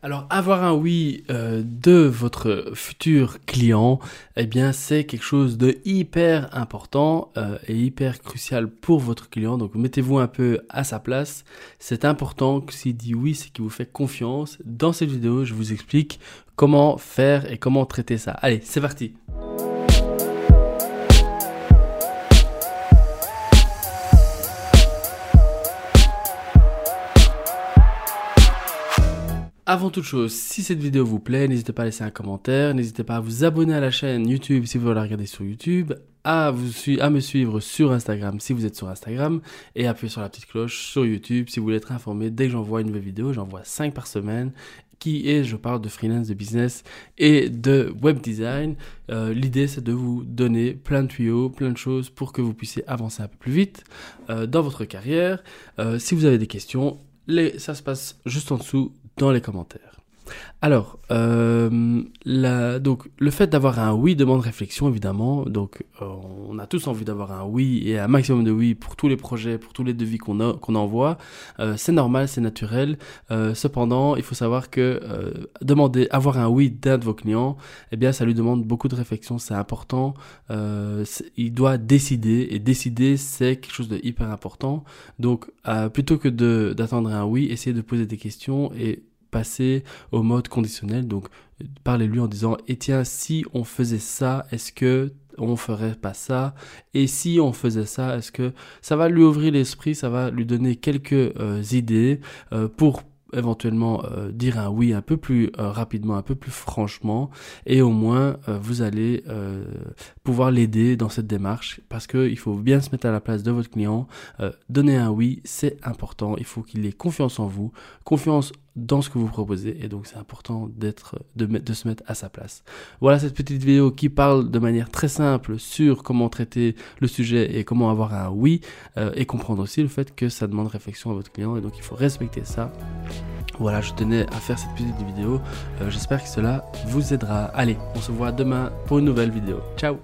Alors, avoir un oui euh, de votre futur client, eh bien, c'est quelque chose de hyper important euh, et hyper crucial pour votre client. Donc, mettez-vous un peu à sa place. C'est important que s'il dit oui, c'est qu'il vous fait confiance. Dans cette vidéo, je vous explique comment faire et comment traiter ça. Allez, c'est parti. Avant toute chose, si cette vidéo vous plaît, n'hésitez pas à laisser un commentaire, n'hésitez pas à vous abonner à la chaîne YouTube si vous la regarder sur YouTube, à, me suivre sur Instagram si vous êtes sur Instagram, et appuyer sur la petite cloche sur YouTube si vous voulez être informé dès que j'envoie une nouvelle vidéo. J'envoie 5 par semaine, qui est, je parle de freelance, de business et de web design. Euh, l'idée, c'est de vous donner plein de tuyaux, plein de choses pour que vous puissiez avancer un peu plus vite euh, dans votre carrière. Euh, si vous avez des questions, ça se passe juste en dessous dans les commentaires. Alors, euh, donc le fait d'avoir un oui demande réflexion évidemment. Donc, euh, on a tous envie d'avoir un oui et un maximum de oui pour tous les projets, pour tous les devis qu'on envoie. Euh, c'est normal, c'est naturel. Cependant, il faut savoir que demander avoir un oui d'un de vos clients, eh bien, ça lui demande beaucoup de réflexion. C'est important. Il doit décider et décider, c'est quelque chose de hyper important. Donc, plutôt que d'attendre un oui, essayez de poser des questions et passer au mode conditionnel. Donc, parlez-lui en disant, et tiens, si on faisait ça, est-ce que on ferait pas ça? Et si on faisait ça, est-ce que ça va lui ouvrir l'esprit, ça va lui donner quelques euh, idées euh, pour éventuellement euh, dire un oui un peu plus rapidement, un peu plus franchement, et au moins vous allez pouvoir l'aider dans cette démarche parce qu'il faut bien se mettre à la place de votre client. donner un oui, c'est important. Il faut qu'il ait confiance en vous, confiance dans ce que vous proposez et donc c'est important d'être de, se mettre à sa place. Voilà cette petite vidéo qui parle de manière très simple sur comment traiter le sujet et comment avoir un oui euh, et comprendre aussi le fait que ça demande réflexion à votre client et donc il faut respecter ça. Voilà, je tenais à faire cette petite vidéo. Euh, j'espère que cela vous aidera. Allez, on se voit demain pour une nouvelle vidéo. Ciao